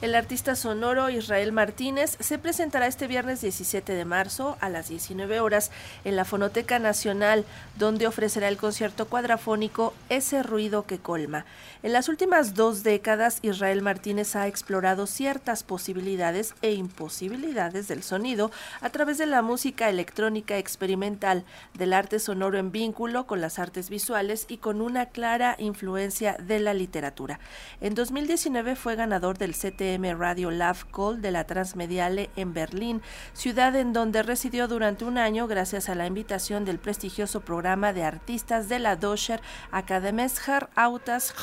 El artista sonoro Israel Martínez se presentará este viernes 17 de marzo a las 19 horas en la Fonoteca Nacional, donde ofrecerá el concierto cuadrafónico Ese ruido que colma. En las últimas dos décadas, Israel Martínez ha explorado ciertas posibilidades e imposibilidades del sonido a través de la música electrónica experimental, del arte sonoro en vínculo con las artes visuales y con una clara influencia de la literatura. En 2019 fue ganador del CT Radio Love Call de la Transmediale en Berlín, ciudad en donde residió durante un año gracias a la invitación del prestigioso programa de artistas de la Deutscher Akademischen Autas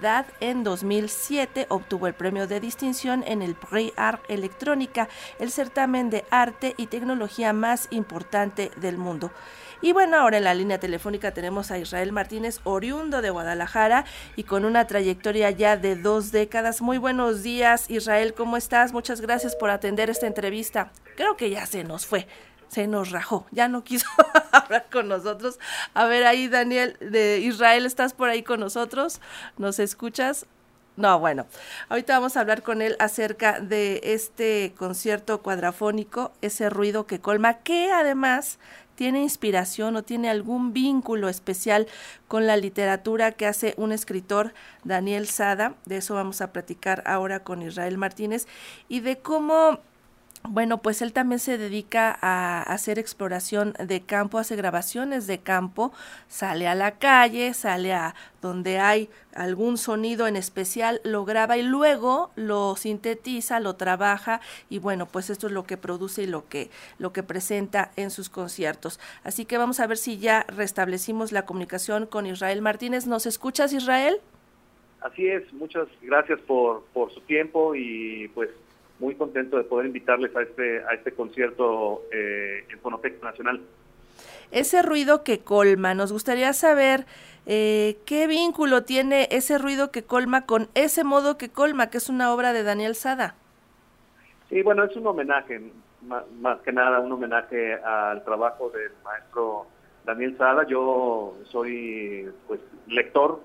DAD en 2007 obtuvo el premio de distinción en el Prix Art Electrónica, el certamen de arte y tecnología más importante del mundo. Y bueno, ahora en la línea telefónica tenemos a Israel Martínez, oriundo de Guadalajara y con una trayectoria ya de dos décadas. Muy buenos días, Israel, ¿cómo estás? Muchas gracias por atender esta entrevista. Creo que ya se nos fue se nos rajó, ya no quiso hablar con nosotros. A ver, ahí Daniel de Israel, ¿estás por ahí con nosotros? ¿Nos escuchas? No, bueno, ahorita vamos a hablar con él acerca de este concierto cuadrafónico, ese ruido que colma, que además tiene inspiración o tiene algún vínculo especial con la literatura que hace un escritor, Daniel Sada. De eso vamos a platicar ahora con Israel Martínez y de cómo bueno, pues él también se dedica a hacer exploración de campo, hace grabaciones de campo, sale a la calle, sale a donde hay algún sonido en especial, lo graba y luego lo sintetiza, lo trabaja y bueno, pues esto es lo que produce y lo que lo que presenta en sus conciertos. Así que vamos a ver si ya restablecimos la comunicación con Israel Martínez. ¿Nos escuchas, Israel? Así es, muchas gracias por, por su tiempo y pues muy contento de poder invitarles a este, a este concierto eh, en Fonoteca Nacional. Ese ruido que colma, nos gustaría saber eh, qué vínculo tiene ese ruido que colma con ese modo que colma, que es una obra de Daniel Sada. Sí, bueno, es un homenaje, más, que nada un homenaje al trabajo del maestro Daniel Sada. Yo soy pues lector,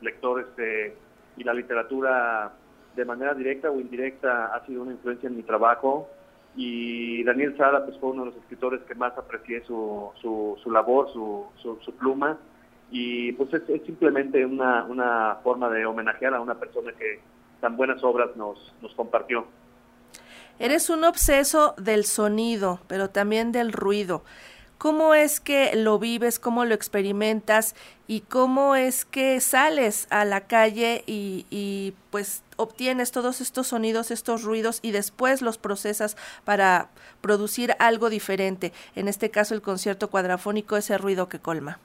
lector este y la literatura de manera directa o indirecta ha sido una influencia en mi trabajo y Daniel Sada pues fue uno de los escritores que más aprecié su, su, labor, su, su, pluma y pues es, simplemente una, una forma de homenajear a una persona que tan buenas obras nos, nos compartió. Eres un obseso del sonido, pero también del ruido. ¿Cómo es que lo vives, cómo lo experimentas y cómo es que sales a la calle y, y pues obtienes todos estos sonidos, estos ruidos y después los procesas para producir algo diferente? En este caso el concierto cuadrafónico, ese ruido que colma.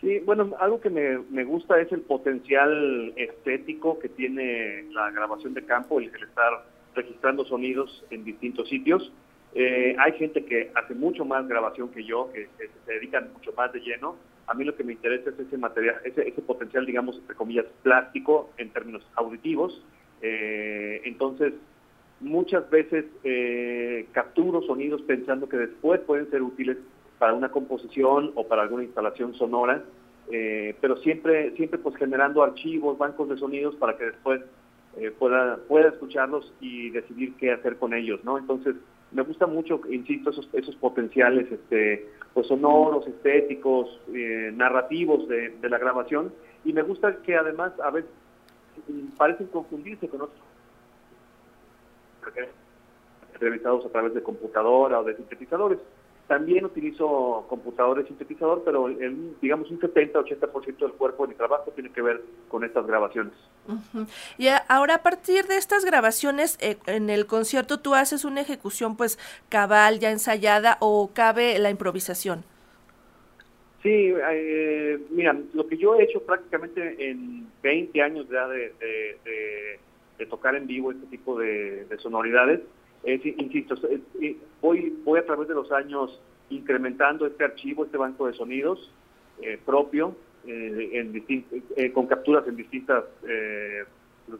Sí, bueno, algo que me, me gusta es el potencial estético que tiene la grabación de campo, el, el estar registrando sonidos en distintos sitios eh, hay gente que hace mucho más grabación que yo, que, se dedican mucho más de lleno. A mí lo que me interesa es ese material, ese, ese potencial, digamos, entre comillas, plástico en términos auditivos. Eh, entonces, muchas veces eh, capturo sonidos pensando que después pueden ser útiles para una composición o para alguna instalación sonora, pero siempre, siempre pues generando archivos, bancos de sonidos para que después pueda, pueda escucharlos y decidir qué hacer con ellos, ¿no? Entonces, me gusta mucho, insisto, esos, esos potenciales este, pues sonoros, estéticos, eh, narrativos de, la grabación y me gusta que además a veces parecen confundirse con otros realizados a través de computadora o de sintetizadores. También utilizo computadores sintetizador, pero el, digamos un 70-80% del cuerpo de mi trabajo tiene que ver con estas grabaciones. Y ahora a partir de estas grabaciones, eh, en el concierto tú haces una ejecución pues cabal, ya ensayada o cabe la improvisación. Sí, eh, mira, lo que yo he hecho prácticamente en 20 años ya de, tocar en vivo este tipo de sonoridades, es, insisto, voy, voy a través de los años incrementando este archivo, este banco de sonidos eh, propio, eh, eh, con capturas en distintas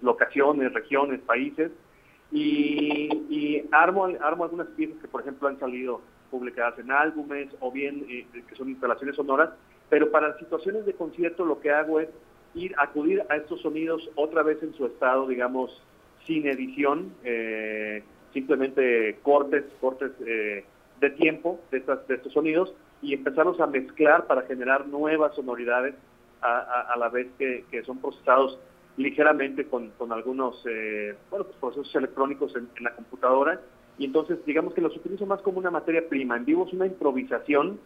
locaciones, regiones, países, y, armo, armo algunas piezas que, por ejemplo, han salido publicadas en álbumes o bien que son instalaciones sonoras, pero para situaciones de concierto lo que hago es ir acudir a estos sonidos otra vez en su estado, digamos, sin edición, simplemente cortes, cortes de tiempo de, estas, de estos sonidos y empezarlos a mezclar para generar nuevas sonoridades a, la vez que, son procesados ligeramente con, algunos eh, bueno, pues procesos electrónicos en, la computadora y entonces digamos que los utilizo más como una materia prima. En vivo es una improvisación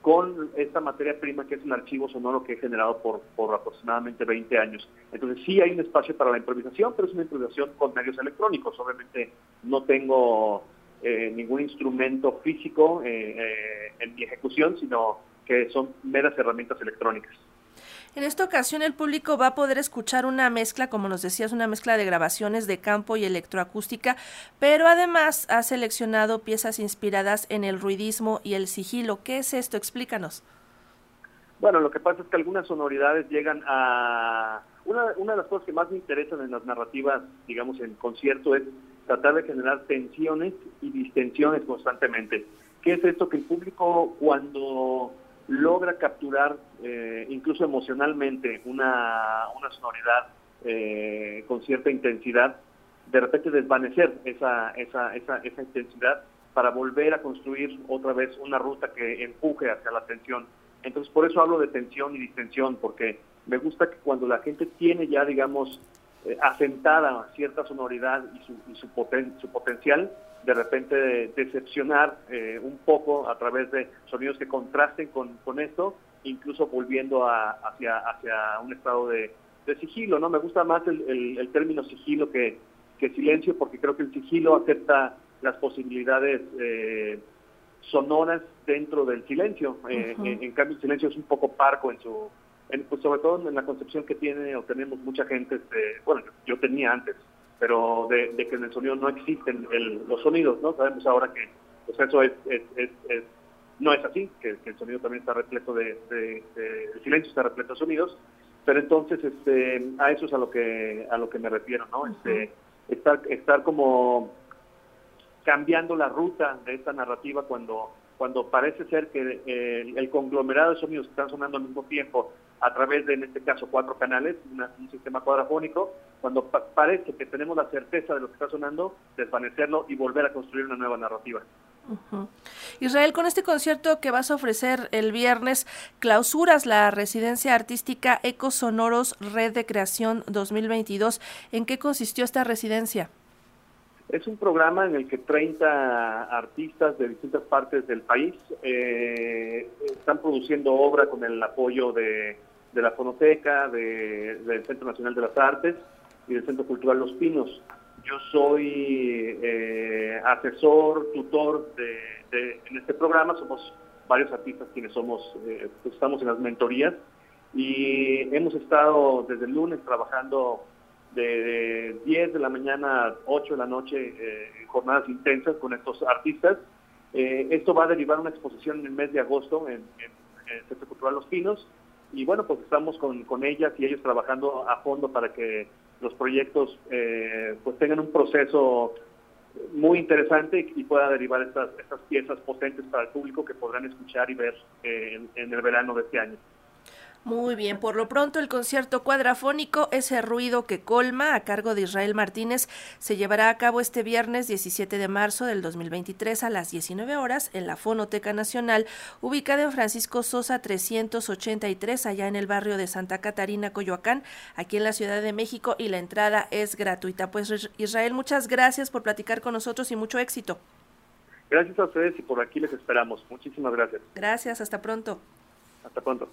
con esta materia prima que es un archivo sonoro que he generado por, por aproximadamente 20 años. Entonces sí hay un espacio para la improvisación, pero es una improvisación con medios electrónicos. Obviamente no tengo eh, ningún instrumento físico eh, eh, en mi ejecución, sino que son meras herramientas electrónicas. En esta ocasión el público va a poder escuchar una mezcla, como nos decías, una mezcla de grabaciones de campo y electroacústica, pero además ha seleccionado piezas inspiradas en el ruidismo y el sigilo. ¿Qué es esto? Explícanos. Bueno, lo que pasa es que algunas sonoridades llegan a... Una, una de las cosas que más me interesan en las narrativas, digamos, en concierto es tratar de generar tensiones y distensiones constantemente. ¿Qué es esto? Que el público cuando logra capturar eh, incluso emocionalmente una, una sonoridad eh, con cierta intensidad, de repente desvanecer esa, esa, esa, esa intensidad para volver a construir otra vez una ruta que empuje hacia la tensión. Entonces, por eso hablo de tensión y distensión, porque me gusta que cuando la gente tiene ya, digamos, eh, asentada cierta sonoridad y su, y su, su potencial, de repente decepcionar eh, un poco a través de sonidos que contrasten con, con esto, incluso volviendo a, hacia, hacia un estado de, sigilo, ¿no? Me gusta más el, el, término sigilo que, que, silencio, porque creo que el sigilo acepta las posibilidades eh, sonoras dentro del silencio. en, cambio, el silencio es un poco parco en su pues sobre todo en la concepción que tiene o tenemos mucha gente, este, bueno, yo tenía antes, pero de, que en el sonido no existen los sonidos, ¿no? Sabemos ahora que pues eso es, no es así, que, el sonido también está repleto de, el silencio está repleto de sonidos, pero entonces este, a eso es a lo que a lo que me refiero, ¿no? Este, estar estar como cambiando la ruta de esta narrativa cuando cuando parece ser que eh, el conglomerado de sonidos que están sonando al mismo tiempo a través de, en este caso, cuatro canales, un sistema cuadrafónico, cuando parece que tenemos la certeza de lo que está sonando, desvanecerlo y volver a construir una nueva narrativa. Israel, con este concierto que vas a ofrecer el viernes, clausuras la residencia artística Ecosonoros Red de Creación 2022. ¿En qué consistió esta residencia? Es un programa en el que 30 artistas de distintas partes del país eh, están produciendo obra con el apoyo de de la Fonoteca, del Centro Nacional de las Artes y del Centro Cultural Los Pinos. Yo soy eh, asesor, tutor de, en este programa, somos varios artistas quienes somos, eh, pues estamos en las mentorías y hemos estado desde el lunes trabajando de, 10 de la mañana a 8 de la noche eh, jornadas intensas con estos artistas. esto va a derivar una exposición en el mes de agosto en, en el Centro Cultural Los Pinos y bueno, pues estamos con, con ellas y ellos trabajando a fondo para que los proyectos eh, pues tengan un proceso muy interesante y, pueda derivar estas, estas piezas potentes para el público que podrán escuchar y ver eh, en el verano de este año. Muy bien, por lo pronto el concierto cuadrafónico Ese ruido que colma a cargo de Israel Martínez se llevará a cabo este viernes 17 de marzo del 2023 a las 19 horas en la Fonoteca Nacional, ubicada en Francisco Sosa 383 allá en el barrio de Santa Catarina, Coyoacán, aquí en la Ciudad de México y la entrada es gratuita. Pues Israel, muchas gracias por platicar con nosotros y mucho éxito. Gracias a ustedes y por aquí les esperamos. Muchísimas gracias. Gracias, hasta pronto. Hasta pronto.